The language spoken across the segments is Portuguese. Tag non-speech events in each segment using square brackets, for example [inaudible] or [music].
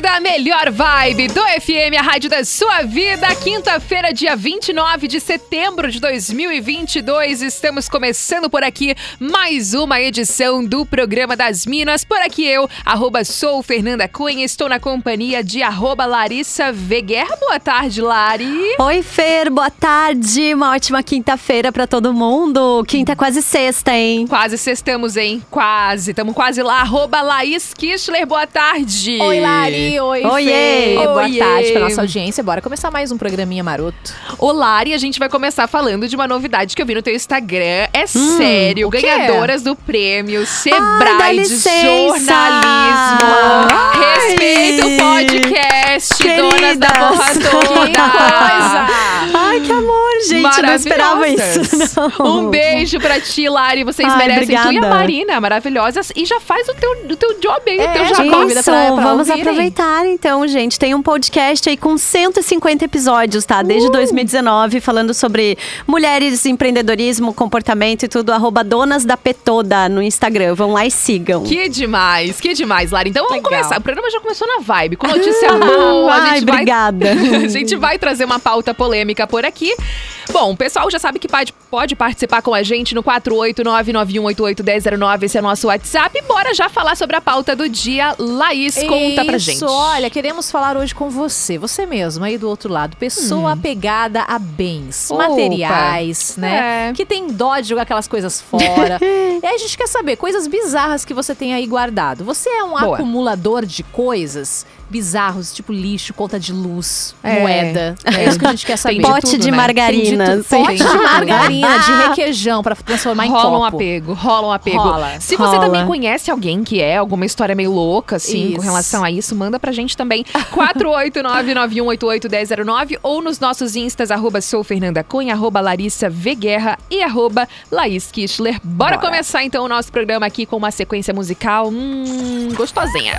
Da melhor vibe do FM, a rádio da sua vida. Quinta-feira, dia 29 de setembro de 2022. Estamos começando por aqui mais uma edição do programa das Minas. Por aqui eu, arroba sou Fernanda Cunha, estou na companhia de arroba Larissa Veguerra. Boa tarde, Lari. Oi, Fer, boa tarde. Uma ótima quinta-feira para todo mundo. Quinta é quase sexta, hein? Quase sextamos, hein? Quase. Estamos quase lá. Arroba Laís Kischler, boa tarde. Oi, Lari oi, Oiê. Boa Oiê. tarde pra nossa audiência. Bora começar mais um programinha maroto. Olá, e a gente vai começar falando de uma novidade que eu vi no teu Instagram. É hum, sério, ganhadoras do prêmio Sebrae Ai, de jornalismo. Ai. Respeita o podcast, Queridas. donas da borra [laughs] toda. Que coisa. Ai, que amor, gente. Não esperava isso. [laughs] Não. Um beijo pra ti, Lari. Vocês Ai, merecem. Obrigada. Tu e a Marina, maravilhosas. E já faz o teu, o teu job aí, é, o teu já convida pra, pra Vamos ouvirem. aproveitar então, gente. Tem um podcast aí com 150 episódios, tá? Desde uh! 2019, falando sobre mulheres, empreendedorismo, comportamento e tudo. Arroba Donas da Petoda no Instagram. Vão lá e sigam. Que demais, que demais, Lara. Então vamos Legal. começar. O programa já começou na vibe, com notícia [laughs] boa. Ai, obrigada. Vai... [laughs] a gente vai trazer uma pauta polêmica por aqui. Bom, o pessoal já sabe que pode, pode participar com a gente no 48991881009, esse é o nosso WhatsApp. E bora já falar sobre a pauta do dia. Laís, conta pra gente. Isso, olha, queremos falar hoje com você, você mesmo aí do outro lado. Pessoa hum. apegada a bens, Opa. materiais, né? É. Que tem dó de jogar aquelas coisas fora. [laughs] e aí a gente quer saber coisas bizarras que você tem aí guardado. Você é um Boa. acumulador de coisas? Bizarros, tipo lixo, conta de luz, é. moeda. É. isso que a gente quer saber. Pote de, tudo, de né? margarina. De Pote de [laughs] margarina, de requeijão para transformar rola em copo. um apego, rola um apego. Rola. Se você rola. também conhece alguém que é alguma história meio louca, assim, isso. com relação a isso, manda pra gente também. [laughs] 489-9188-1009 ou nos nossos instas, arroba sou Fernanda Cunha, arroba Larissa Veguerra e arroba Laís Kischler. Bora, Bora começar então o nosso programa aqui com uma sequência musical hum, gostosinha.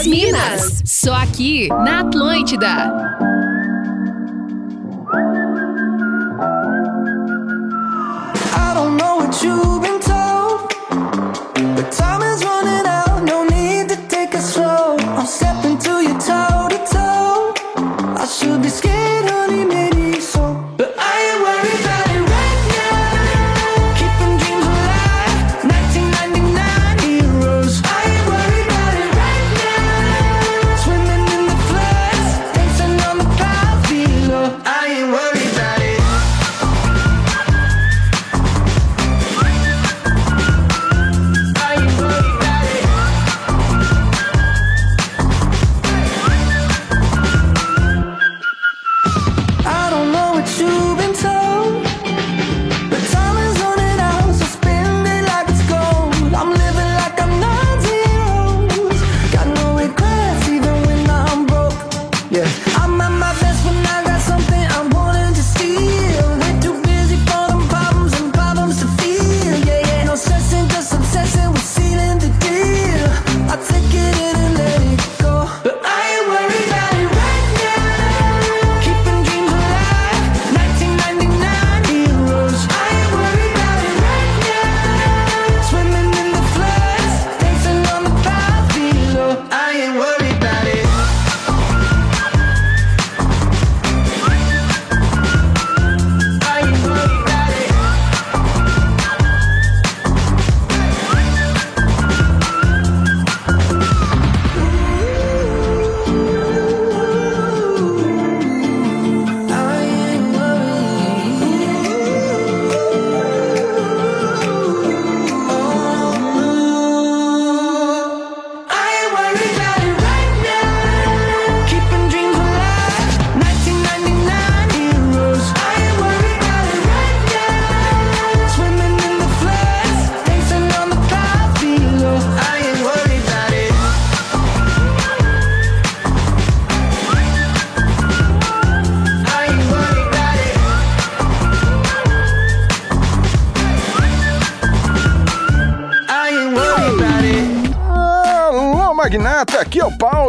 das Minas. Só aqui na Atlântida.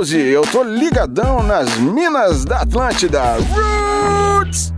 Eu tô ligadão nas minas da Atlântida. Roots!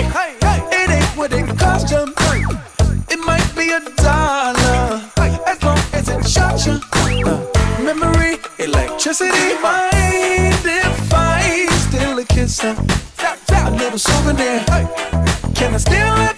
It ain't what it cost you. It might be a dollar, as long as it shot you. Memory, electricity, mind a kiss? A little souvenir. Can I it?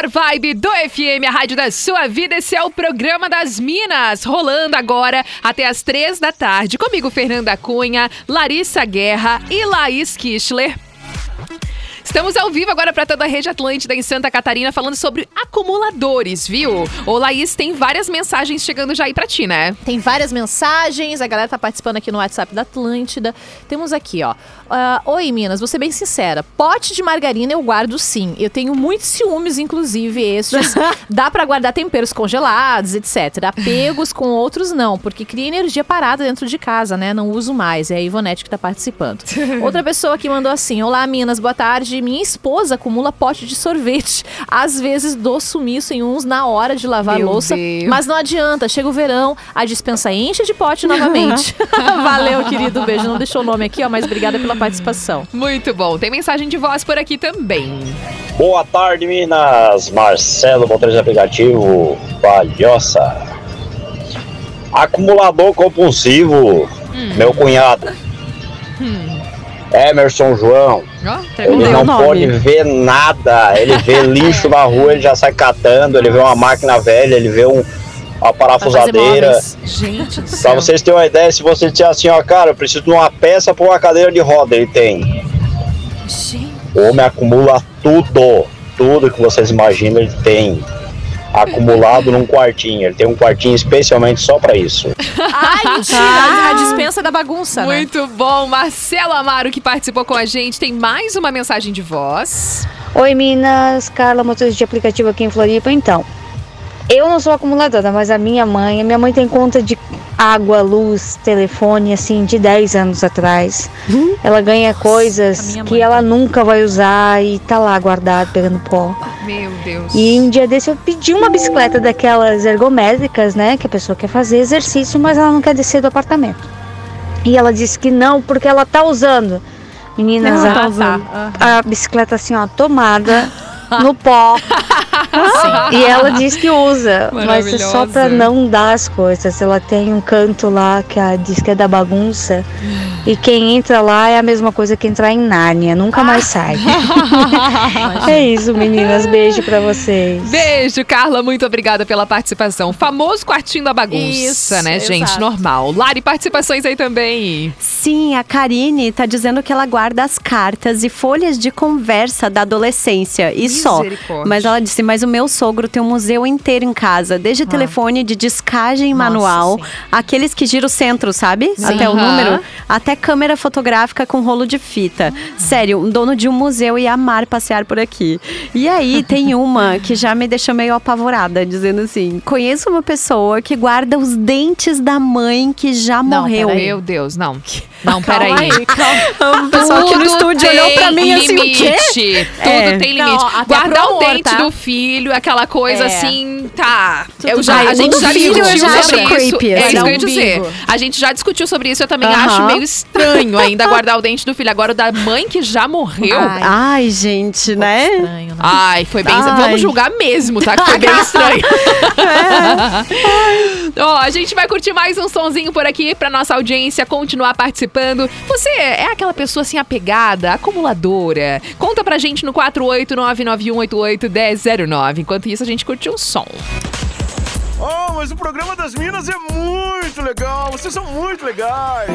melhor vibe do FM, a rádio da sua vida. Esse é o programa das Minas, rolando agora até as três da tarde. Comigo, Fernanda Cunha, Larissa Guerra e Laís Kischler. Estamos ao vivo agora para toda a rede Atlântida em Santa Catarina falando sobre acumuladores, viu? Ô Laís, tem várias mensagens chegando já aí pra ti, né? Tem várias mensagens, a galera tá participando aqui no WhatsApp da Atlântida. Temos aqui, ó. ah, Oi, Minas, vou ser bem sincera. Pote de margarina eu guardo sim. Eu tenho muitos ciúmes, inclusive estes. [laughs] Dá pra guardar temperos congelados, etc. Apegos com outros não, porque cria energia parada dentro de casa, né? Não uso mais. É a Ivonete que tá participando. [laughs] Outra pessoa que mandou assim: Olá, Minas, boa tarde. Minha esposa acumula pote de sorvete. Às vezes dou sumiço em uns na hora de lavar Meu a louça, Deus. mas não adianta. Chega o verão, a dispensa enche de pote novamente. [laughs] Valeu, querido. Beijo. Não deixou o nome aqui, ó, mas obrigada pela participação. Muito bom. Tem mensagem de voz por aqui também. Boa tarde, Minas. Marcelo, motorista de aplicativo, Palhoça. Acumulador compulsivo, meu cunhado. Emerson João. Ó, Ele não pode ver nada. Ele vê [laughs] lixo na rua, ele já sai catando. Ele vê uma máquina velha, ele vê um, uma parafusadeira. Gente Pra vocês terem uma ideia, se você disser assim, ó, cara, eu preciso de uma peça pra uma cadeira de roda, ele tem. O homem acumula tudo, tudo que vocês imaginam, ele tem. Acumulado num quartinho. Ele tem um quartinho especialmente só pra isso. Ai, [laughs] mentira! a dispensa da bagunça, né? Muito bom. Marcelo Amaro que participou com a gente. Tem mais uma mensagem de voz. Oi Minas, Carla, motorista de aplicativo aqui em Floripa. Então, eu não sou acumuladora, mas a minha mãe, a minha mãe tem conta de água, luz, telefone, assim, de 10 anos atrás. Ela ganha coisas que ela nunca vai usar e tá lá guardado, pegando pó. Meu Deus. E um dia desse eu pedi uma bicicleta daquelas ergométricas, né? Que a pessoa quer fazer exercício, mas ela não quer descer do apartamento. E ela disse que não, porque ela tá usando. Meninas, Ah, a, tá. a bicicleta assim, ó, tomada [laughs] [laughs] no pó. E ela diz que usa, mas é só pra não dar as coisas. Ela tem um canto lá que ela diz que é da bagunça. E quem entra lá é a mesma coisa que entrar em Nárnia, nunca mais [laughs] sai. é isso, meninas. Beijo pra vocês. Beijo, Carla. Muito obrigada pela participação. Famoso quartinho da bagunça, Isso, né, gente? exato. Normal. Lari, participações aí também. Sim, a Karine tá dizendo que ela guarda as cartas e folhas de conversa da adolescência e só. Mas ela disse: Mas o meu sogro tem um museu inteiro em casa, desde telefone de descagem manual, aqueles que gira o centro, sabe? Sim. Até o número, até câmera fotográfica com rolo de fita. Sério, um dono de um museu ia amar passear por aqui. E aí tem [laughs] uma que já me deixou meio apavorada, dizendo assim: Conheço uma pessoa que guarda os dentes da mãe que já Não, morreu. peraí. Meu Deus, não. [laughs] Não, Calma peraí. aí, calma. O [laughs] pessoal aqui no estúdio olhou pra mim assim, o limite. quê? Tudo É. tem limite. Não, Guardar o amor, dente tá? do filho, aquela coisa É. assim, tá. Tudo Eu já, bem. a gente já discutiu já sobre acho isso. creepy, é isso que eu ia dizer. A gente já discutiu sobre isso, eu também Aham. acho meio estranho ainda guardar o dente do filho. Agora o da mãe que já morreu. Ai. Ai, gente, né? Estranho, né? Ai, foi bem. Ai. Vamos julgar mesmo, tá? Que foi bem [laughs] estranho. [laughs] Ó, a gente vai curtir mais um sonzinho por aqui pra nossa audiência continuar participando. Você é aquela pessoa assim apegada, acumuladora? Conta pra gente no 48991881009. Enquanto isso, a gente curte um som. Oh, mas o programa das Minas é muito legal. Vocês são muito legais.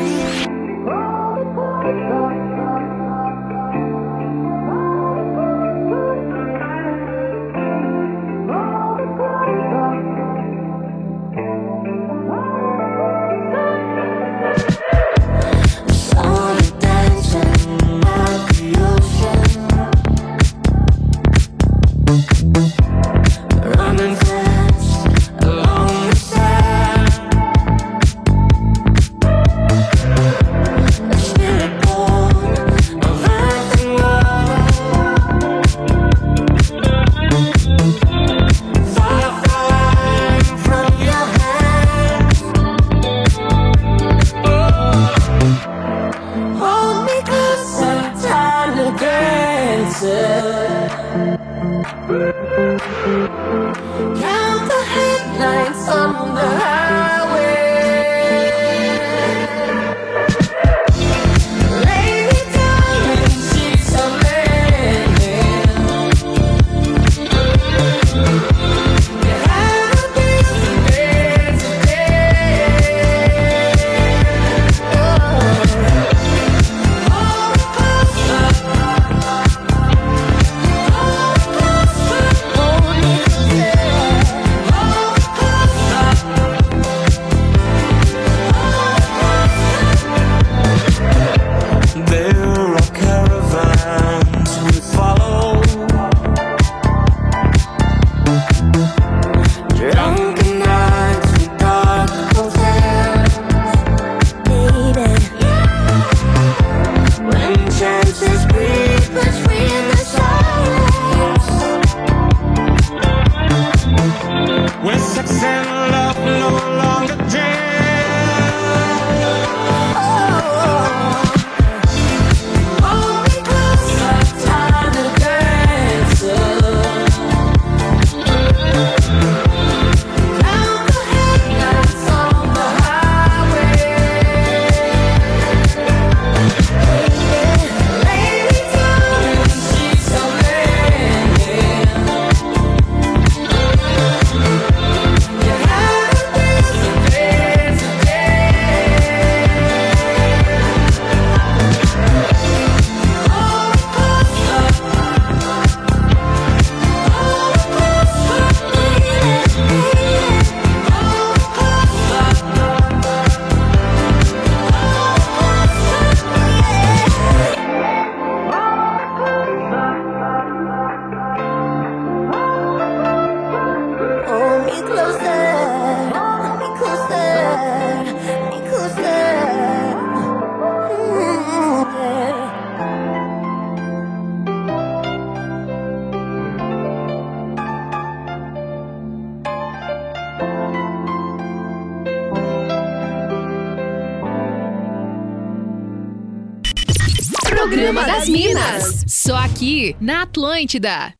Aqui na Atlântida.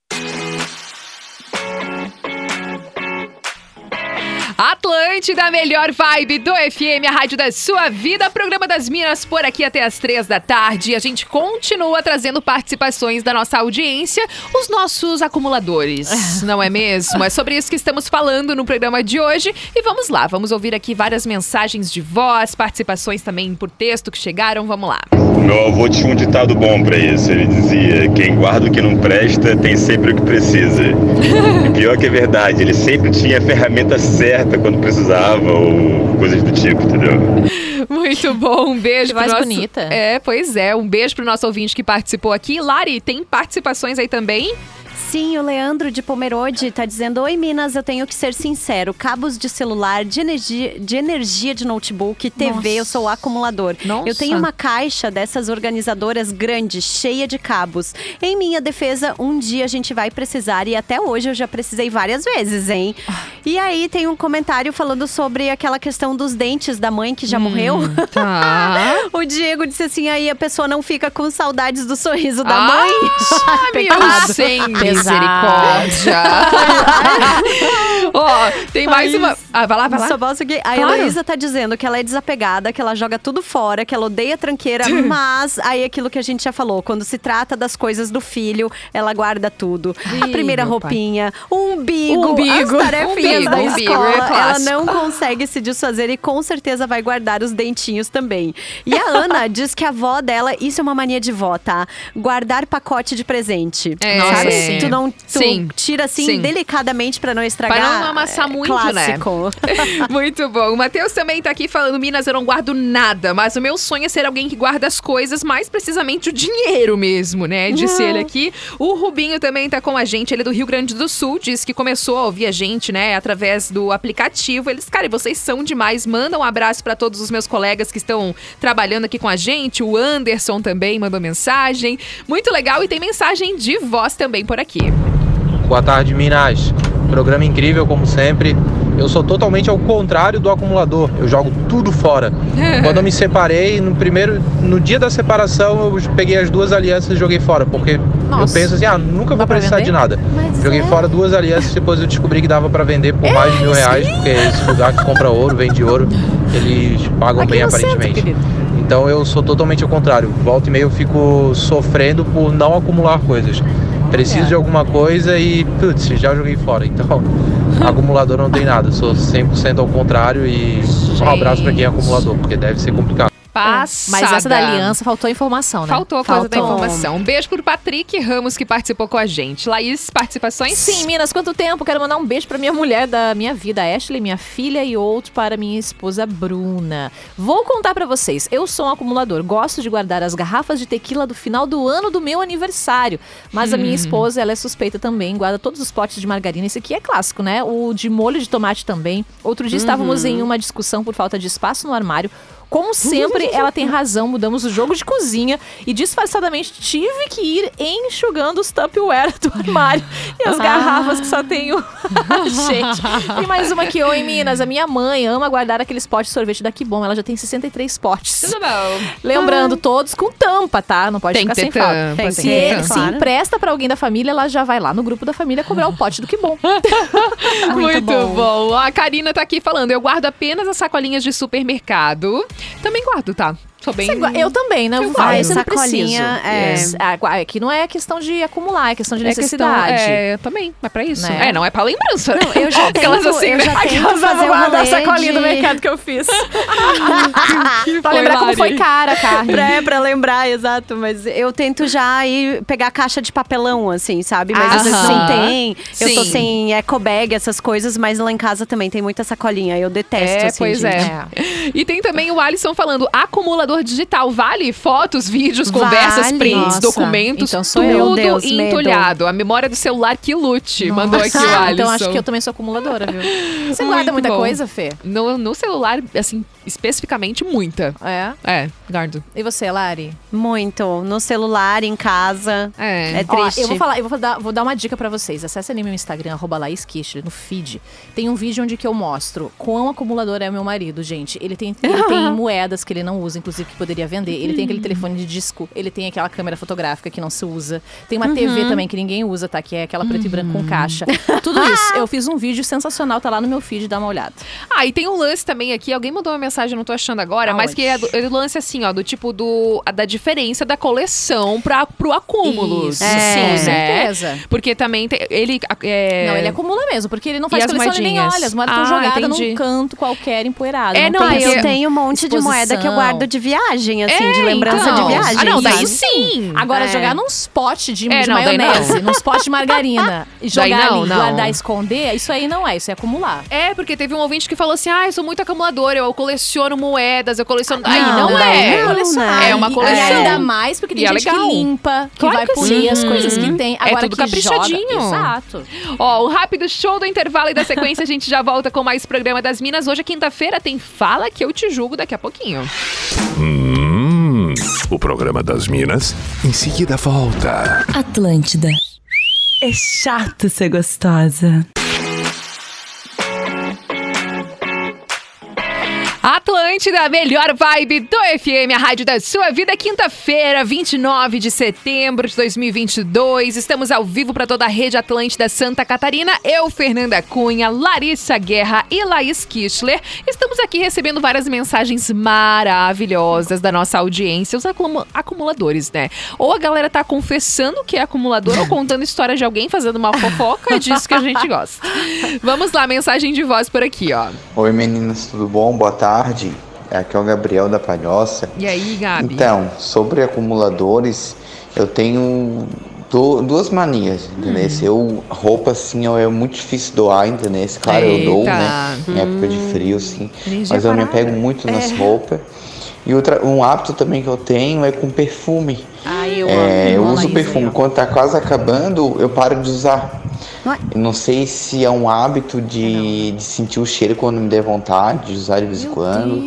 Atlântida, melhor vibe do FM, a rádio da sua vida, programa das Minas por aqui até as três da tarde. E a gente continua trazendo participações da nossa audiência, os nossos acumuladores, [laughs] não é mesmo? É sobre isso que estamos falando no programa de hoje. E vamos lá, vamos ouvir aqui várias mensagens de voz, participações também por texto que chegaram. Vamos lá. Meu avô tinha um ditado bom pra isso. Ele dizia: quem guarda o que não presta tem sempre o que precisa. E pior que é verdade, ele sempre tinha a ferramenta certa quando precisava ou coisas do tipo, entendeu? Muito bom, um beijo voz nosso... bonita. É, pois é, um beijo pro nosso ouvinte que participou aqui. Lari, tem participações aí também? Sim, o Leandro de Pomerode tá dizendo: Oi, Minas, eu tenho que ser sincero. Cabos de celular, de energia de, energia de notebook, TV, Nossa. eu sou acumulador. Nossa. Eu tenho uma caixa dessas organizadoras grandes, cheia de cabos. Em minha defesa, um dia a gente vai precisar, e até hoje eu já precisei várias vezes, hein? E aí tem um comentário falando sobre aquela questão dos dentes da mãe que já morreu. Tá. [laughs] o Diego disse assim: aí a pessoa não fica com saudades do sorriso da Ah, mãe. [laughs] meu sem misericórdia. [laughs] Ó, tem mais uma. Ah, vai lá, vai lá. Só posso que a Claro. Heloísa tá dizendo que ela é desapegada, que ela joga tudo fora, que ela odeia tranqueira, [laughs] mas aí aquilo que a gente já falou, quando se trata das coisas do filho, ela guarda tudo. a Ih, primeira meu pai. roupinha, o umbigo, Umbigo. as tarefinhas Umbigo, da umbigo, escola. é ela não consegue se desfazer e com certeza vai guardar os dentinhos também. E a [laughs] Ana diz que a avó dela, isso é uma mania de vó, tá? Guardar pacote de presente. É, sabe? sim. Tu não tu Sim. tira assim Sim. delicadamente pra não estragar. Pra não amassar É, muito, né? clássico. [laughs] Muito bom. O Matheus também tá aqui falando: Minas, eu não guardo nada, mas o meu sonho é ser alguém que guarda as coisas, mais precisamente o dinheiro mesmo, né? Disse Uhum. ele aqui. O Rubinho também tá com a gente, ele é do Rio Grande do Sul, diz que começou a ouvir a gente, né, através do aplicativo. Eles, cara, vocês são demais. Manda um abraço pra todos os meus colegas que estão trabalhando aqui com a gente. O Anderson também mandou mensagem. Muito legal e tem mensagem de voz também por aqui. Boa tarde, Minas. Programa incrível, como sempre. Eu sou totalmente ao contrário do acumulador. Eu jogo tudo fora. [laughs] Quando eu me separei, no primeiro, no dia da separação, eu peguei as duas alianças e joguei fora, porque Nossa. eu penso assim, ah, nunca vou precisar de nada. joguei fora duas alianças, depois eu descobri que dava pra vender por mais de mil reais, porque esse lugar que compra ouro, vende ouro, eles pagam Aqui bem centro, aparentemente. querido. Então eu sou totalmente ao contrário. Volta e meia eu fico sofrendo por não acumular coisas. Preciso de alguma coisa e, putz, já joguei fora. Então, [laughs] acumulador não tem nada. Sou 100% ao contrário e um abraço pra quem é acumulador, porque deve ser complicado. Passada. Mas essa da aliança faltou informação, né? Faltou a coisa da Faltou. informação. Um beijo pro Patrick Ramos, que participou com a gente. Laís, participações? Sim, Minas, quanto tempo? Quero mandar um beijo pra minha mulher da minha vida, Ashley, minha filha, e outro para minha esposa Bruna. Vou contar pra vocês. Eu sou um acumulador. Gosto de guardar as garrafas de tequila do final do ano do meu aniversário. Mas a minha Hum. esposa, ela é suspeita também. Guarda todos os potes de margarina. Esse aqui é clássico, né? O de molho de tomate também. Outro dia estávamos Uhum. em uma discussão por falta de espaço no armário. Como sempre, ela tem razão. Mudamos o jogo de cozinha e disfarçadamente tive que ir enxugando os Tupperware do armário e as Ah. garrafas que só tenho. [laughs] Gente, tem mais uma aqui. Oi, Minas. A minha mãe ama guardar aqueles potes de sorvete da Que Bom. Ela já tem 63 potes. Tudo bom. Lembrando, todos com tampa, tá? Não pode Tem ficar sem ter falta. tampa, tem se, que ter se tampa. empresta pra alguém da família, ela já vai lá no grupo da família cobrar o pote do Que Bom. [laughs] Muito, bom. bom. A Karina tá aqui falando: eu guardo apenas as sacolinhas de supermercado. Também guardo, tá? Sou bem. Eu também, né? Eu ah, sempre Sacolinha, é. Yes. Ah, gua- Aqui não é questão de acumular, é questão de É questão, necessidade. é, também, é pra isso. Né? É, não é pra lembrança. né? eu já [laughs] Aquelas tento- assim, eu né? já [laughs] Aquelas fazer guardar a sacolinha do de- mercado que eu fiz. [laughs] pra foi, lembrar como Lari? foi cara a carne. Pra, é, pra lembrar, exato. Mas eu tento já ir pegar caixa de papelão, assim, sabe? Mas às vezes não tem. Eu tô Sim. sem eco bag, essas coisas, mas lá em casa também tem muita sacolinha. Eu detesto, É, assim, pois gente. é. E tem também o Alisson falando: digital vale fotos, vídeos, conversas, Vale. prints, Nossa, documentos, então sou tudo eu. Deus, medo. entulhado. A memória do celular que lute. Mandou aqui o Ah, Alisson. Então acho que eu também sou acumuladora, viu? Você Muito guarda muita bom. coisa, Fê? No, no celular, assim, especificamente, muita. É. É, guardo. E você, Lari? Muito. No celular, em casa. É. É Ó, triste. eu vou falar, eu vou dar, vou dar uma dica pra vocês. Acesse ali meu Instagram, arroba Laís Kish, no feed. Tem um vídeo onde que eu mostro quão acumulador é meu marido, gente. Ele tem, ele tem [laughs] moedas que ele não usa, inclusive, que poderia vender. Ele tem aquele telefone de disco, ele tem aquela câmera fotográfica que não se usa. Tem uma TV também que ninguém usa, tá? Que é aquela preto e branco com caixa. Tudo isso. Eu fiz um vídeo sensacional, tá lá no meu feed, dá uma olhada. Ah, e tem um lance também aqui, alguém mandou uma mensagem, eu não tô achando agora, mas que é do, é do lance assim, ó, do tipo do a- da diferença da coleção pra, pro acúmulo. Isso, Sim, com né? certeza. Porque também tem, ele é, Não, ele acumula mesmo, porque ele não faz E coleção, ele nem olha. As moedas Ah, estão jogadas entendi. num canto qualquer, empoeirado. É, não, tem mas eu tenho um monte de moeda que eu exposição. guardo de viagem, assim, É, de lembrança então. de viagem. Ah, não, daí sabe? sim. Agora, É. jogar num pote de, É, de não, maionese, não. num pote de margarina, [laughs] e jogar não, ali, não. guardar e esconder, isso aí não é, isso é acumular. É, porque teve um ouvinte que falou assim: ah, eu sou muito acumulador, eu coleciono moedas, eu coleciono. Aí Não, não, daí é. não é colecionar. É uma E coleção. ainda mais porque tem E é gente legal. que limpa, que Claro vai que polir as coisas que tem. É Agora tudo que caprichadinho. Joga. Exato. Ó, um rápido show do intervalo e da sequência a gente já volta com mais programa das Minas. Hoje é quinta-feira, tem Fala que eu te julgo daqui a pouquinho. Hum, o programa das Minas em seguida volta. Atlântida. É chato ser gostosa. Atlântida, a melhor vibe do FM, a rádio da sua vida. Quinta-feira, 29 de setembro de 2022. Estamos ao vivo para toda a rede Atlântida Santa Catarina. Eu, Fernanda Cunha, Larissa Guerra e Laís Kischler. Estamos aqui recebendo várias mensagens maravilhosas da nossa audiência, os acumu- acumuladores, né? Ou a galera tá confessando que é acumulador ou contando [laughs] história de alguém fazendo uma fofoca, é disso que a gente gosta. Vamos lá, mensagem de voz por aqui, ó. Oi meninas, tudo bom? Boa tarde. Aqui é o Gabriel da Palhoça. E aí, Gabi? Então, sobre acumuladores, eu tenho du- duas manias, entendeu? Hum. Eu, roupa assim, eu- é muito difícil doar, entendeu? Claro, eu dou, Eita. né? Em época de frio, assim. Energia Mas eu me parada. apego muito nas É. roupas. E outra, um hábito também que eu tenho é com perfume. Ai, eu É, eu uso perfume. aí. Quando tá quase acabando, eu paro de usar. Eu não sei se é um hábito de, de sentir o cheiro quando me der vontade, de usar de vez em quando.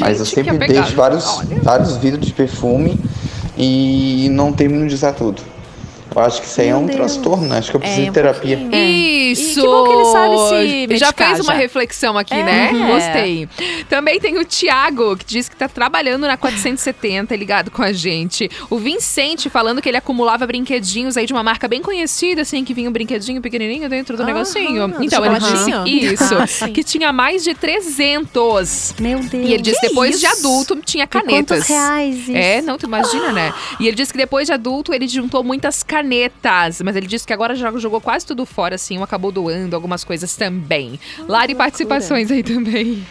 Mas eu Gente, que sempre apegado. deixo vários, vários vidros de perfume e não termino de usar tudo. Eu acho que isso aí é um transtorno, né? Acho que eu preciso É, de um terapia. Isso! E que bom que ele sabe se Já medicar fez uma já. reflexão aqui, É. né? Uhum. Gostei. Também tem o Tiago, que diz que tá trabalhando na 470, ligado com a gente. O Vicente falando que ele acumulava brinquedinhos aí de uma marca bem conhecida, assim, que vinha um brinquedinho pequenininho dentro do negocinho. Então, ele disse [laughs] isso, Ah, que tinha mais de 300. Meu Deus. E ele disse Que depois de isso? adulto tinha E quantos canetas. reais isso? É, não, tu imagina, né? E ele disse que depois de adulto ele juntou muitas canetas, mas ele disse que agora já jogou quase tudo fora, assim, ou acabou doando algumas coisas também. Lari, participações aí também.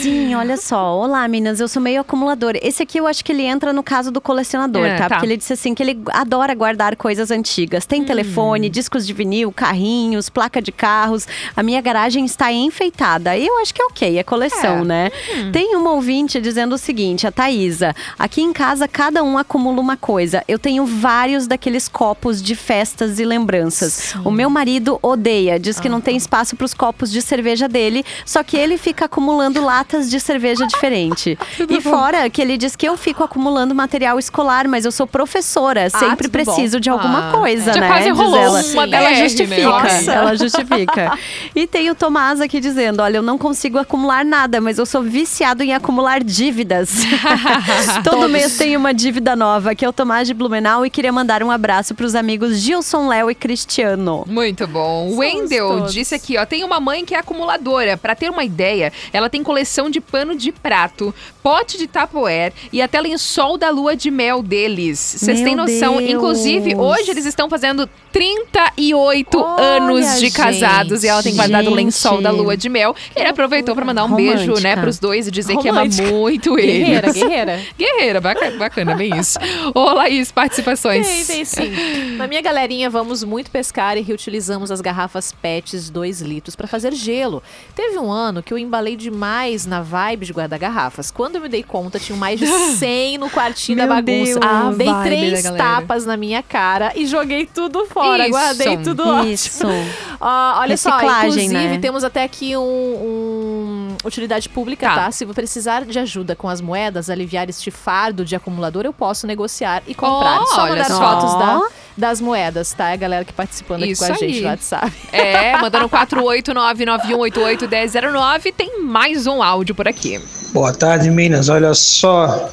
Sim, olha só. Olá, meninas. Eu sou meio acumulador. Esse aqui eu acho que ele entra no caso do colecionador, É, tá? tá. Porque ele disse assim que ele adora guardar coisas antigas. Hum. Tem telefone, discos de vinil, carrinhos, placa de carros. A minha garagem está enfeitada. Eu acho que é ok, é coleção, É. né? Tem uma ouvinte dizendo o seguinte, a Thaísa. Aqui em casa, cada um acumula uma coisa. Eu tenho vários daqueles copos de festas e lembranças. O meu marido odeia, diz que não tem espaço para os copos de cerveja dele, só que ele fica acumulando latas de cerveja diferente. [laughs] e fora que ele diz que eu fico acumulando material escolar, mas eu sou professora, sempre tudo preciso bom. de alguma Ah, coisa, já né? quase Diz rolou ela. uma ela né? justifica, ela justifica. [laughs] E tem o Tomás aqui dizendo, olha, eu não consigo acumular nada, mas eu sou viciado em acumular dívidas. [laughs] Todo Todos. mês tem uma dívida nova, que é o Tomás de Blumenau, e queria mandar um abraço para os amigos Gilson, Léo e Cristiano. Muito bom. O Wendel todos. disse aqui, ó, tem uma mãe que é acumuladora. Pra ter uma ideia, ela tem coleção de pano de prato, pote de Tupperware e até lençol da lua de mel deles. Vocês têm noção? Deus. Inclusive, hoje eles estão fazendo 38 Olha, anos de casados e ela tem guardado o lençol da lua de mel. Ele aproveitou pra mandar um beijo, né, Romântica. pros dois e dizer que ama Romântica. muito eles. Guerreira, guerreira. [laughs] Guerreira, bacana, bacana, bem isso. Ô, Laís, participações. Tem, tem sim. Na minha galerinha, vamos muito pescar e reutilizamos as garrafas PETs 2 litros para fazer gelo. Teve um ano que eu embalei demais na vibe de guardar garrafas. Quando eu me dei conta, tinham mais de [laughs] 100 no quartinho da bagunça. Deus. A Dei três tapas na minha cara e joguei tudo fora. Isso. Guardei tudo ótimo. Isso. [laughs] Ó, olha só, Reciclagem, inclusive né? temos até aqui um, um utilidade pública, Tá. tá. Se eu precisar de ajuda com as moedas, aliviar este fardo de acumulador, eu posso negociar e comprar. Oh, Só olha mandar só. fotos da, das moedas, tá? É a galera que participando aqui Isso com a gente aí. no WhatsApp. É, mandando 48991881009. Tem mais um áudio por aqui. Boa tarde, Minas. Olha só.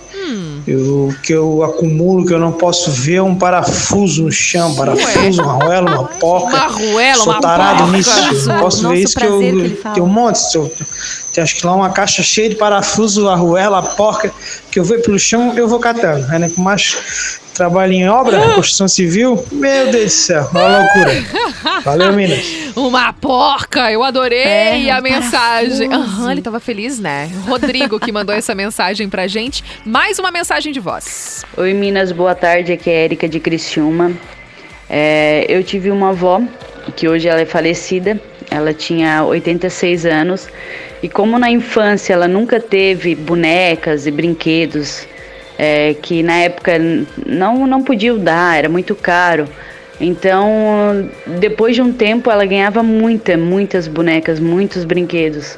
Eu- O que eu acumulo, que eu não posso ver, é um parafuso no chão. Parafuso, uma arruela, uma porca. Uma arruela, Sou uma tarado porca. nisso. Nosso Eu posso ver isso que eu que tem um monte. Eu, tem acho que lá uma caixa cheia de parafuso, arruela, porca, que eu vejo pelo chão, eu vou catando. Né? Mas trabalha em obra, construção civil. Meu Deus do céu, uma loucura. Valeu, Minas. Uma porca! Eu adorei É, a mensagem. Aham, ele tava feliz, né? Rodrigo que mandou essa mensagem pra gente. Mais uma mensagem de voz. Oi Minas, boa tarde, aqui é a Erika de Criciúma. É, eu tive uma avó, que hoje ela é falecida, ela tinha 86 anos, e como na infância ela nunca teve bonecas e brinquedos, é, que na época não, não podiam dar, era muito caro. Então, depois de um tempo, ela ganhava muita, muitas bonecas, muitos brinquedos.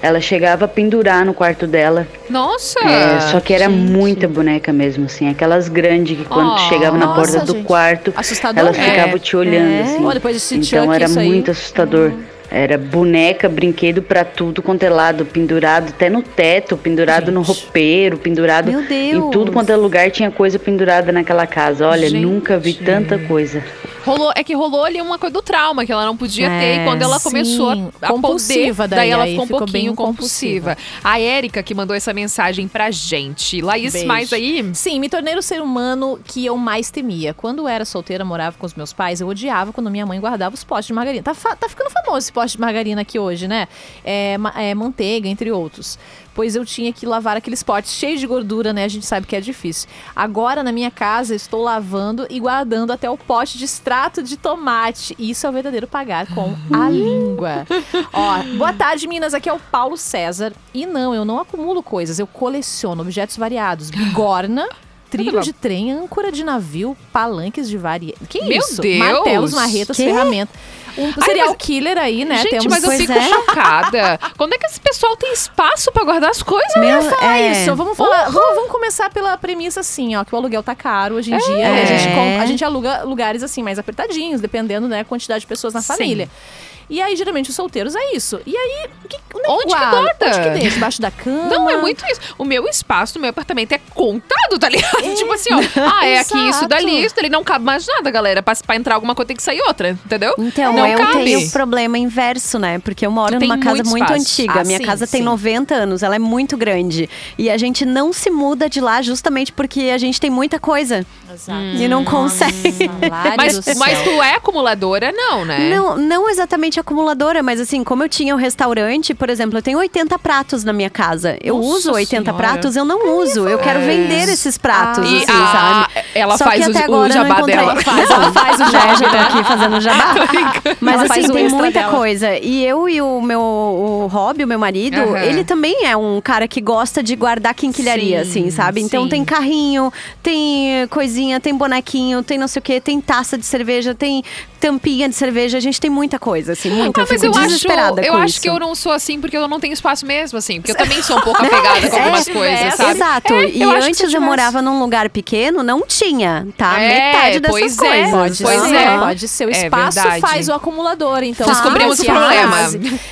Ela chegava a pendurar no quarto dela. Nossa! É, só que era muita boneca mesmo, assim. Aquelas grandes que quando Oh, chegava na nossa, porta do gente. quarto, Assustador. elas É. ficavam te olhando, É. assim. Desse então era isso aí. muito assustador. Era boneca, brinquedo pra tudo quanto é lado, pendurado até no teto, pendurado no roupeiro, pendurado em tudo quanto é lugar tinha coisa pendurada naquela casa. Olha, Gente. nunca vi tanta coisa. Rolou, é que rolou ali uma coisa do trauma que ela não podia ter É, e quando ela sim. começou a, a Compulsiva poder, daí, ela aí ficou um pouquinho bem compulsiva. A Érica que mandou essa mensagem pra gente. Laís, Beijo. mais aí? Sim, me tornei o ser humano que eu mais temia. Quando era solteira, morava com os meus pais, eu odiava quando minha mãe guardava os potes de margarina. Tá, tá ficando famoso esse pote de margarina aqui hoje, né? É, é, manteiga, entre outros. Pois eu tinha que lavar aqueles potes cheios de gordura, né? A gente sabe que é difícil. Agora, na minha casa, estou lavando e guardando até o pote de extrato de tomate. E isso é o verdadeiro pagar com a língua. [laughs] Ó, boa tarde, Minas. Aqui é o Paulo César. E não, eu não acumulo coisas, eu coleciono objetos variados. Bigorna. [gasps] Trilho de trem, âncora de navio, palanques de varia. Que Meu isso? Deus! Martelos, marretas, ferramentas. Um Ai, serial mas- killer aí, né? Gente, Temos mas eu Pois fico é. chocada. Quando é que esse pessoal tem espaço pra guardar as coisas? Eu ia né? falar É. isso. Vamos, falar, vamos, vamos começar pela premissa assim, ó, que o aluguel tá caro hoje em dia. né? A, gente, com- a gente aluga lugares assim mais apertadinhos, dependendo da quantidade de pessoas na Sim. família. E aí, geralmente, os solteiros é isso. E aí, que, onde, Onde que guarda? Onde que deixa? Debaixo da cama? Não, é muito isso. O meu espaço no meu apartamento é contado, tá ligado? Tipo assim, ó. Ah, é aqui isso Exato. da lista, ele não cabe mais nada, galera. Pra, pra entrar alguma coisa tem que sair outra, entendeu? Então, não eu cabe. tenho o problema inverso, né? Porque eu moro numa casa muito espaço. antiga. Ah, Minha sim, casa tem sim. 90 anos, ela é muito grande. E a gente não se muda de lá justamente porque a gente tem muita coisa. E não consegue. Mas, mas tu é acumuladora, não, né? Não, não exatamente acumuladora, mas assim, como eu tinha o restaurante, por exemplo, eu tenho 80 pratos na minha casa. Eu Nossa uso 80 Senhora. pratos, eu não uso. Eu quero É. vender esses pratos, E assim, a- sabe? ela Só faz que o- até o não jabá dela. Faz, Ela faz o jabá, já [laughs] tô aqui fazendo jabá. Mas Ela assim, tem muita dela. coisa. E eu e o meu o Rob, o meu marido, Aham. ele também é um cara que gosta de guardar quinquilharia, Sim, assim, sabe? Então sim. tem carrinho, tem coisinha, tem bonequinho, tem não sei o quê, tem taça de cerveja, tem tampinha de cerveja. A gente tem muita coisa, assim, muita. Ah, eu mas fico eu acho, desesperada eu com acho isso. que eu não sou assim porque eu não tenho espaço mesmo, assim. Porque eu também sou um pouco [laughs] apegada com algumas É, coisas, sabe? Exato. É, e eu acho antes eu, tivesse- morava num lugar pequeno, não tinha, tá? É, Metade dessas pois é, coisas. Pode Pois ser, é. pode ser. O É espaço faz o acumulador, então. Descobrimos faz o problema.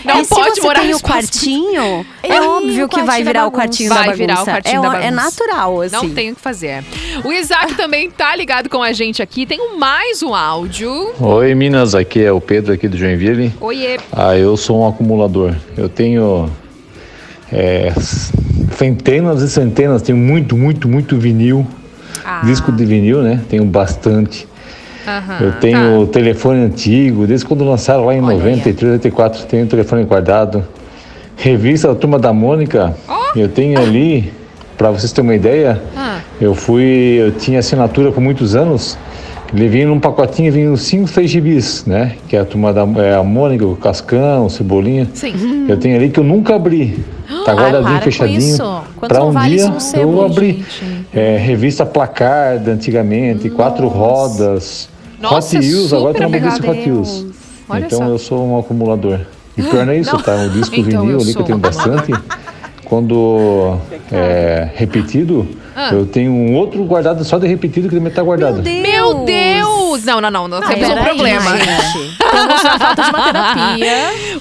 Não e pode se você morar tem o quartinho, [laughs] é Ih, óbvio que vai da virar o quartinho da Vai bagunça. virar o quartinho é, da ó- bagunça. É natural, assim. Não tem o que fazer. O Isaac também tá ligado com a gente aqui. Tem mais um áudio. Oi Minas, aqui é o Pedro aqui do Joinville. Oiê. Ah, eu sou um acumulador. Eu tenho é, centenas e centenas, tenho muito, muito, muito vinil. Ah. Disco de vinil, né? Tenho bastante. Aham, eu tenho telefone antigo, desde quando lançaram lá em 93, 94, tenho telefone guardado. Revista da Turma da Mônica, eu tenho ali, para vocês terem uma ideia, Ah. eu fui, eu tinha assinatura por muitos anos. Ele vinha num pacotinho, vinha uns 5, 6 gibis, né? Que é a turma da é a Mônica, o Cascão, o Cebolinha. Sim. Eu tenho ali que eu nunca abri. Tá Ah, guardadinho, para com fechadinho. não um vale dia um eu abri. É, revista Placarda antigamente, quatro rodas. Nossa, Hot Wheels, agora tem uma revista. Hot Wheels. Olha então só. eu sou um acumulador. E pior não é isso, Não. tá? O disco Então vinil ali que eu tenho bastante. Quando é repetido, Ah. eu tenho um outro guardado só de repetido que também tá guardado. Meu Deus! Não, não, não. Não temos um problema. gente. [laughs] Pelo Temos a falta de uma terapia.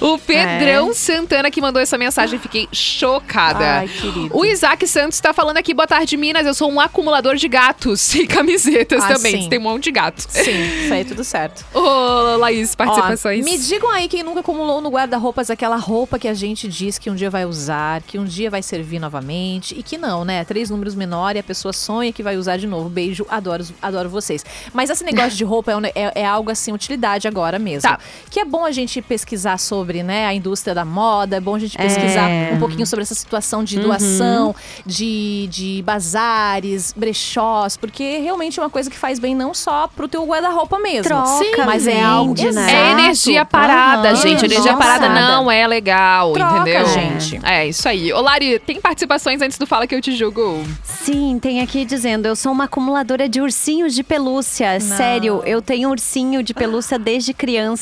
[laughs] O Pedrão Santana que mandou essa mensagem, fiquei chocada. Ai, querido. O Isaac Santos tá falando aqui, boa tarde, Minas. Eu sou um acumulador de gatos [laughs] e camisetas Ah, também. sim. Tem um monte de gato. Sim, isso aí tudo certo. [laughs] Ô, Laís, participações. Ó, me digam aí quem nunca acumulou no guarda-roupas aquela roupa que a gente diz que um dia vai usar, que um dia vai servir novamente e que não, né? Três números menor e a pessoa sonha que vai usar de novo. Beijo, adoro, adoro vocês. Mas esse negócio de roupa é, um é- é algo assim, utilidade agora mesmo. Tá. Que é bom a gente pesquisar sobre, né, a indústria da moda, é bom a gente pesquisar É. um pouquinho sobre essa situação de Uhum. doação, de, de bazares, brechós, porque realmente é uma coisa que faz bem não só pro teu guarda-roupa mesmo. Troca, mas é algo vende, né? É energia parada, Aham. gente. Energia Nossa. parada não é legal, Troca, entendeu? gente. É, isso aí. Ô, Lari, tem participações antes do Fala Que Eu Te Julgo? Sim, tem aqui dizendo, eu sou uma acumuladora de ursinhos de pelúcia. Sério, eu tenho ursinho de pelúcia desde criança.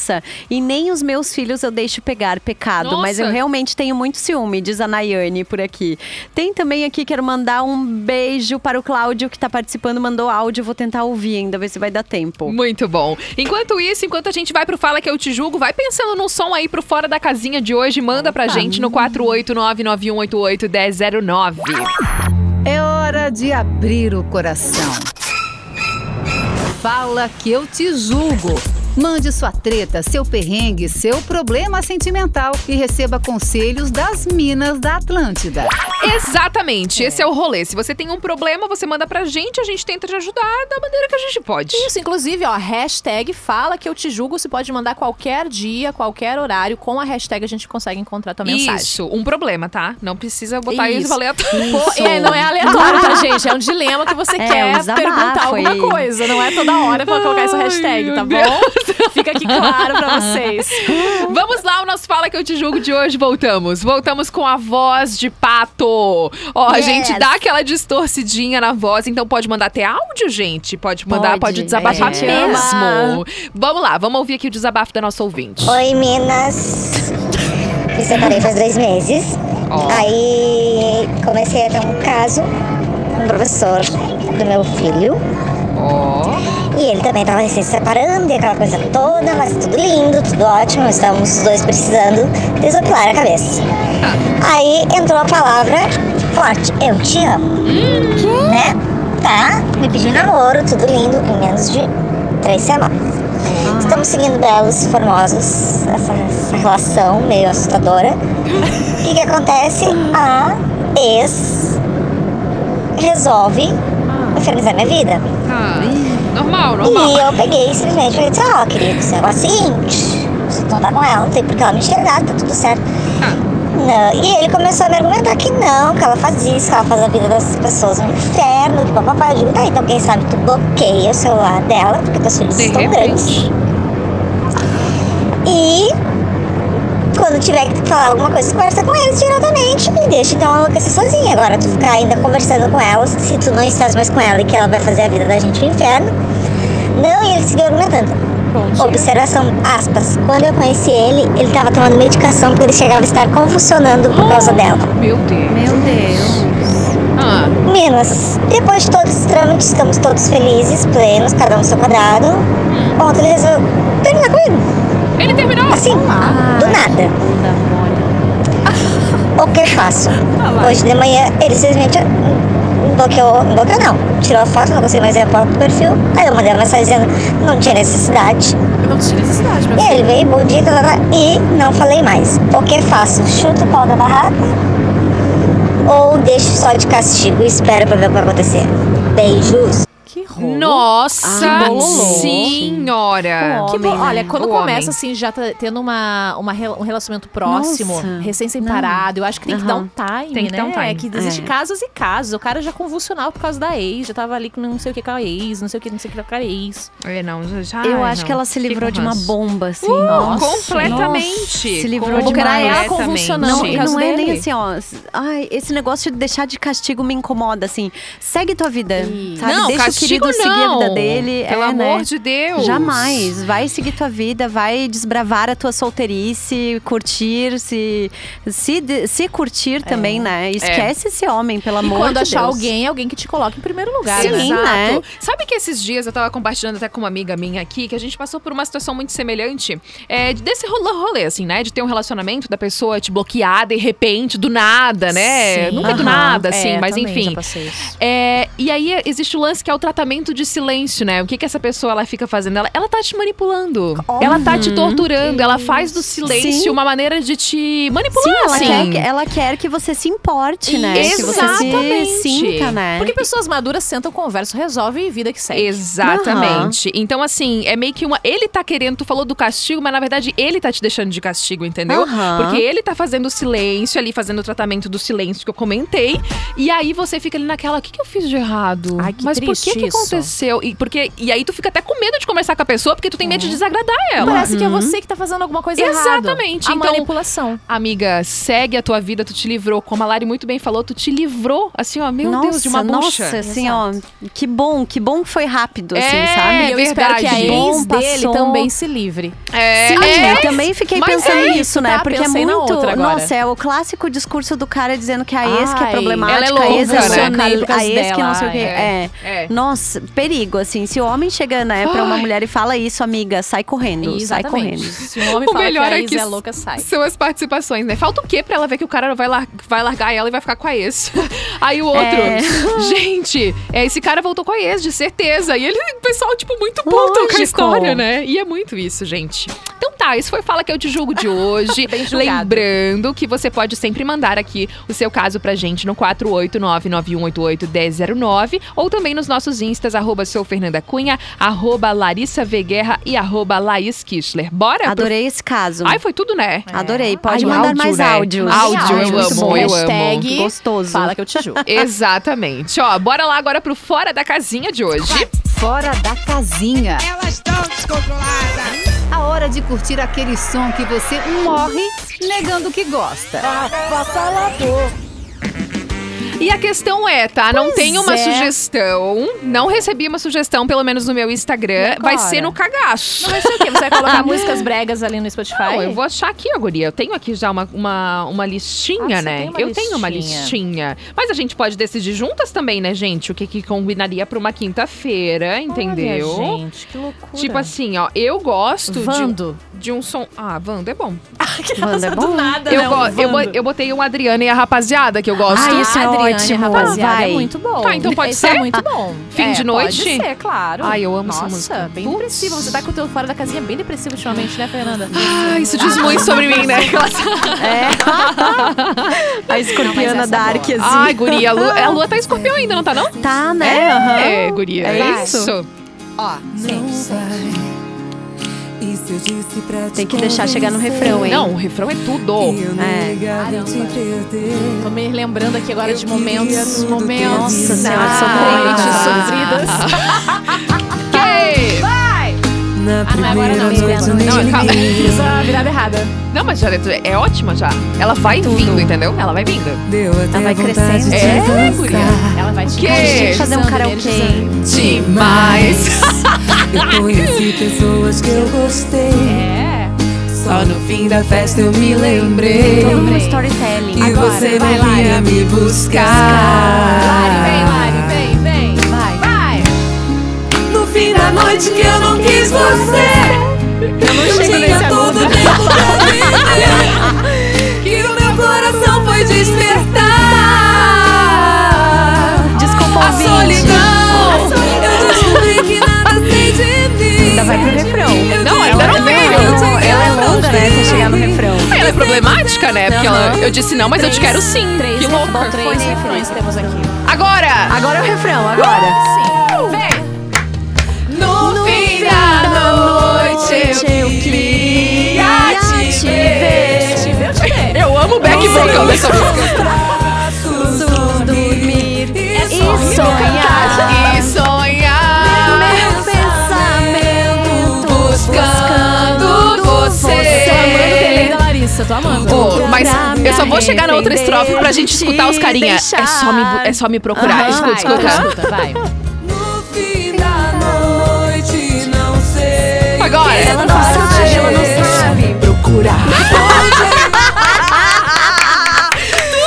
E nem os meus filhos eu deixo pegar, pecado. Mas eu Nossa. realmente tenho muito ciúme, diz a Nayane por aqui. Tem também aqui, quero mandar um beijo para o Cláudio, que tá participando, mandou áudio. Vou tentar ouvir ainda, ver se vai dar tempo. Muito bom. Enquanto isso, enquanto a gente vai pro Fala Que Eu Te Julgo, vai pensando num som aí pro Fora da Casinha de hoje. Manda pra gente no 48991881009. É hora de abrir o coração. Fala que eu te julgo. Mande sua treta, seu perrengue, seu problema sentimental e receba conselhos das Minas da Atlântida. Exatamente, esse é o rolê. Se você tem um problema, você manda pra gente, a gente tenta te ajudar da maneira que a gente pode. Isso, inclusive, ó, hashtag fala que eu te julgo. Você pode mandar qualquer dia, qualquer horário. Com a hashtag a gente consegue encontrar tua mensagem. Isso, um problema, tá? Não precisa botar isso, Isso. aleatório. Pô, é, não é aleatório, tá, [laughs] gente? É um dilema que você É, quer um desabafo perguntar alguma coisa. Não é toda hora pra colocar essa hashtag, tá bom? [laughs] Fica aqui claro pra vocês. Vamos lá, o nosso Fala Que Eu Te Julgo de hoje, voltamos. Voltamos com a voz de pato. Ó, a Yes. gente dá aquela distorcidinha na voz, então pode mandar até áudio, gente. Pode mandar, pode, Pode, desabafar a gente mesmo. Vamos lá, vamos ouvir aqui o desabafo da nossa ouvinte. Oi, Minas. Me separei faz dois meses. Aí comecei a ter um caso com um professor do meu filho. E ele também tava se separando e aquela coisa toda, mas tudo lindo, tudo ótimo. Estamos os dois precisando desopilar a cabeça. Aí entrou a palavra forte, eu te amo. Né? Tá? Me pediu namoro, tudo lindo, em menos de três semanas. Estamos seguindo belos, formosos, essa, essa relação meio assustadora. O que, que acontece? A ex resolve infernizar minha vida. Ah, normal, normal. E eu peguei e simplesmente falei assim, ó, querido, esse negócio é o seguinte, você não tá com ela, não tem porque ela me enxergar, tá tudo certo. Não, e ele começou a me argumentar que não, que ela faz isso, que ela faz a vida das pessoas um inferno, que papapá. Eu digo, tá, então quem sabe tu bloqueia o celular dela, porque teus filhos De estão repente. grandes. E quando tiver que falar alguma coisa, conversa com eles diretamente e deixa então ela enlouquecer sozinha. Agora, tu ficar ainda conversando com elas, se tu não estás mais com ela e que ela vai fazer a vida da gente no inferno. Não, e ele seguiu argumentando. Observação, aspas. Quando eu conheci ele, ele estava tomando medicação porque ele chegava a estar convulsionando por causa dela. Meu Deus. Meu Deus. Ah, Minas, depois de todos os trâmites, estamos todos felizes, plenos, cada um no seu quadrado. Ontem ele resolveu terminar comigo. Ele terminou? Assim, do nada. [laughs] O que eu faço? Hoje de manhã ele simplesmente bloqueou, bloqueou não, tirou a foto, não consegui mais ver a foto do perfil. Aí eu mandei uma mensagem dizendo não tinha necessidade. Não tinha necessidade, meu E ele veio, bom dia, tá, tá, e não falei mais. O que faço? Chuto o pau da barraca ou deixo só de castigo e espero pra ver o que vai acontecer? Beijos. Rolo. Nossa Que bololô. senhora. Que bom. Olha, quando O começa homem. assim, já tá tendo uma, uma, um relacionamento próximo, recém-separado, eu acho que tem que dar um time, Tem que né? dar um time. É que existe É. casos e casos. O cara já convulsionava por causa da ex, já tava ali com não sei o que com a ex, não sei o que, não sei o que com a ex. É, não, já, Eu ai, acho não. que ela se livrou de uma bomba, assim. Uh, nossa. completamente. Nossa, se livrou de era ela Completamente. convulsionando Não, não é nem assim, ó. Ai, esse negócio de deixar de castigo me incomoda, assim. Segue tua vida, sabe? Não, Deixa o castigo querido Como seguir a vida não? dele. Pelo é, amor né? de Deus. Jamais. Vai seguir tua vida, vai desbravar a tua solteirice, curtir, se, se, se curtir também, né? Esquece esse homem, pelo É. E amor quando de achar Deus. alguém, alguém que te coloque em primeiro lugar. Sim, né? né? Sabe que esses dias eu tava compartilhando até com uma amiga minha aqui, que a gente passou por uma situação muito semelhante é, desse rolê, rolê, assim, né? De ter um relacionamento da pessoa te bloquear de repente, do nada, né? Sim. Nunca é do nada, assim, É, mas enfim. É, e aí existe o lance que é o tratamento de silêncio, né? O que que essa pessoa ela fica fazendo? Ela, ela tá te manipulando. Ela tá te torturando. Ela faz do silêncio Sim. uma maneira de te manipular, Sim, ela, assim. quer, que- ela quer que você se importe, né? Que você Exatamente. se sinta, né? Porque pessoas maduras sentam, conversam, resolvem e vida que segue. Exatamente. Então, assim, é meio que uma. Ele tá querendo, tu falou do castigo, mas na verdade ele tá te deixando de castigo, entendeu? Aham. Porque ele tá fazendo o silêncio ali, fazendo o tratamento do silêncio que eu comentei. E aí você fica ali naquela, o que, que eu fiz de errado? Ai, que mas por que, que isso. Aconteceu? E, porque, e aí tu fica até com medo de conversar com a pessoa, porque tu tem medo de desagradar ela. Parece que é Uhum. você que tá fazendo alguma coisa errada. Exatamente. A então, manipulação. Amiga, segue a tua vida, tu te livrou. Como a Lari muito bem falou, tu te livrou, assim, ó, meu Deus, de uma bucha. Nossa, assim, ó, que bom, que bom que foi rápido, assim, É, sabe? E eu espero que a ex dele passou. também se livre. É, Sim, é. eu também fiquei Mas pensando é nisso, isso, né? tá? Porque é muito. outra agora. Nossa, é o clássico discurso do cara dizendo que a ex que é Ai, problemática, ela é a ex louca, é né? louca, a ex que não sei o quê. dela, É. é. Nossa, perigo, assim. Se o homem chega, né, pra uma Ai. mulher e fala isso, amiga, sai correndo, sai Exatamente. correndo. Se um homem O fala melhor que a é que é louca, sai. são as participações, né? Falta o quê pra ela ver que o cara vai, lar vai largar ela e vai ficar com a ex? [laughs] Aí o outro, É. gente, é, esse cara voltou com a ex, de certeza. E ele, o pessoal, tipo, muito puto com a história, né? E é muito isso, gente. Então tá, isso foi Fala Que Eu Te Julgo de hoje. [laughs] Lembrando que você pode sempre mandar aqui o seu caso pra gente no 489-9188-1009 ou também nos nossos instas, arroba sou Fernanda Cunha, arroba Larissa V. Guerra e arroba Laís Kistler. Bora? pro- Adorei esse caso. Ai, foi tudo, né? Adorei. Pode Ai, mandar áudio, mais né? áudios. Áudio, eu Muito amo, bom. eu amo. Hashtag Gostoso. Fala que eu te julgo. [laughs] Exatamente. Ó, bora lá agora pro Fora da Casinha de hoje. Fora da casinha. Elas estão descontroladas. A hora de curtir aquele som que você morre negando que gosta. E a questão é, tá? Não Pois tem uma é. sugestão. Não recebi uma sugestão, pelo menos no meu Instagram. Vai ser no cagaço. Não vai ser o quê? Você vai colocar [laughs] músicas bregas ali no Spotify? Não, eu vou achar aqui, guria. Eu tenho aqui já uma, uma, uma listinha, Ah, né? uma eu tenho uma listinha. listinha. Mas a gente pode decidir juntas também, né, gente? O que, que combinaria pra uma quinta-feira, entendeu? Olha, gente, que loucura. Tipo assim, ó, eu gosto de, Vando. de um som. Ah, Vando é bom. [laughs] Wanda é Do bom. nada, Eu, né? go- Um eu, Vando. eu botei o Adriana e a rapaziada que eu gosto. Ah, isso é Adriane, ótimo. rapaziada, Vai. é muito bom. Tá, então pode Esse ser? é muito bom. Fim É, de noite? Pode ser, claro. Ai, eu amo Nossa, essa música. bem Putz. depressiva. Você tá com o teu fora da casinha bem depressivo ultimamente, né, Fernanda? Ah, isso diz muito sobre mim, né? [laughs] É. [laughs] A escorpiana essa é Dark, boa. assim. Ai, guria, a lua, a lua tá escorpião ainda, não tá não? Tá, né? Aham. É, guria. É isso. Ó, sim. Tem que deixar chegar no refrão, hein? Não, o refrão é tudo. É. Tô me lembrando aqui agora de momentos, momentos. Nossa senhora, sofridas, [laughs] sofridas. Que? Vai! Ah, não é agora não, Juliana. Não, calma. Fiz a virada errada. Não, mas já é, é ótima já. Ela vai vindo, entendeu? Ela vai vindo. Ela vai crescendo. É, guria. Ela vai te Que? Fazer um karaokê. Demais. [laughs] Eu conheci pessoas que eu gostei. É. Só no fim da festa eu me lembrei. Todo mundo storytelling. E Agora, você vai, não vinha Lari. me buscar. Lari, vem, Lari, vem, vem. Vai. Vai! No fim da noite que eu não quis você. Eu não chego tinha todo o tempo pra viver. Que o meu coração foi despertar. Desculpa, A solidão. Ainda vai pro refrão. Não, ainda não veio. Ela é não longa, né? Até chegar no refrão. Ah, ela é problemática, né? Porque ela, eu disse não, mas eu te quero sim. Que louca. três refrões temos aqui. Agora! Agora é o refrão, agora. Sim. Vem! No fim da noite eu queria ver, te ver. Eu amo o back vocal dessa música. tô amando. Oh, mas eu só vou chegar na outra estrofe pra gente escutar os carinha. É só me, é só me procurar. Uhum, escuta, vai, escuta. escuta vai. No fim da noite, não sei. Agora. Ela não sabe, ela não sabe procurar.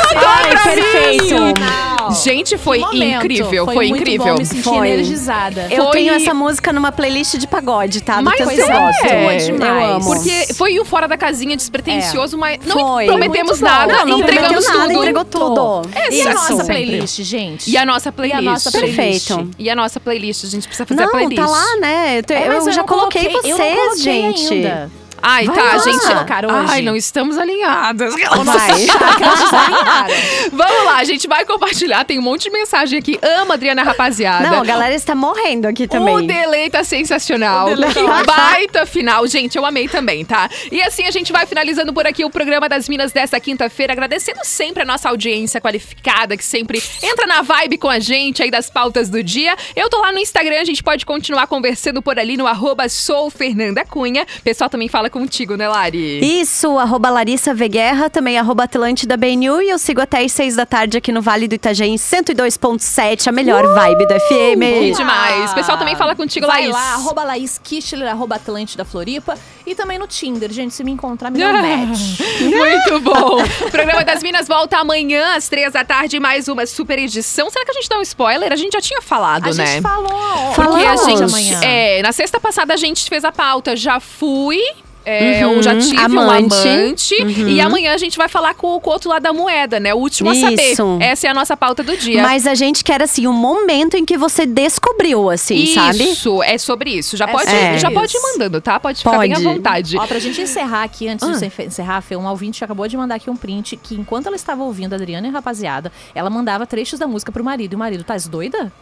Tudo Ai, pra perfeito. Mim. Gente, foi incrível, foi, Foi muito incrível. bom, me senti Foi. energizada. Eu Foi- tenho essa música numa playlist de pagode, tá? Do Mas é, gosto. é demais. Eu amo. Porque foi o fora da casinha despretensioso, mas não Foi. prometemos nada, Não, não entregamos nada, tudo. entregou tudo. É, E a nossa Sempre. playlist, gente? E a nossa playlist. E a nossa playlist? Perfeito. E a nossa playlist, a gente precisa fazer a Não, playlist. tá lá, né? Eu, É, mas eu já não coloquei, eu não vocês, coloquei gente. ainda. Ai, Vai tá, lá. gente. colocar hoje. Ai, não estamos alinhadas. [laughs] Vai. Vamos lá, a gente vai compartilhar. Tem um monte de mensagem aqui. Amo a Adriana Rapaziada. Não, a galera está morrendo aqui O também. delay tá sensacional. O delay Que tá baita final. Gente, eu amei também, tá? E assim a gente vai finalizando por aqui o programa das Minas desta quinta-feira, agradecendo sempre a nossa audiência qualificada, que sempre entra na vibe com a gente aí das pautas do dia. Eu tô lá no Instagram, a gente pode continuar conversando por ali no arroba soufernandacunha. O pessoal também fala contigo, né, Lari? Isso, arroba Larissa Veguerra, também arroba Atlântida BNU. E eu sigo até às seis da tarde aqui no Vale do Itajaí, em 102.7, a melhor vibe do FM. Bom demais. O pessoal também fala contigo, Vai Laís. lá, arroba Laís Kichler, arroba Atlântida Floripa. E também no Tinder, gente, se me encontrar, me dá um [laughs] match. Muito bom. O programa das Minas volta amanhã às três da tarde, mais uma super edição. Será que a gente dá um spoiler? A gente já tinha falado, A né? gente falou. Porque a gente. amanhã. É, na sexta passada a gente fez a pauta. Já fui. É, Uhum, eu já tive amante. um amante. Uhum. E amanhã a gente vai falar com, com o outro lado da moeda, né? O último a saber. Isso. Essa é a nossa pauta do dia. Mas a gente quer, assim, um momento em que você descobriu, assim, isso, sabe? é sobre isso. Já É pode, sobre já isso. pode ir mandando, tá? Pode ficar bem à Pode. vontade. Ó, pra gente encerrar aqui, antes Ah. de você encerrar, Fê, um ouvinte acabou de mandar aqui um print que enquanto ela estava ouvindo a Adriana e a rapaziada, ela mandava trechos da música pro marido. E o marido, tá doida? [laughs]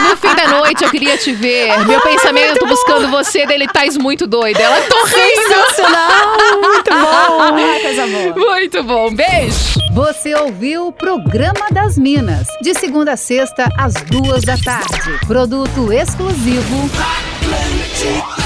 No fim da noite eu queria te ver. Meu pensamento buscando você dele tais muito doida. Ela tô rindo. Sensacional! Muito bom! Coisa boa. Muito bom. Beijo. Você ouviu o Programa das Minas, de segunda a sexta, às duas da tarde. Produto exclusivo. Atlântica.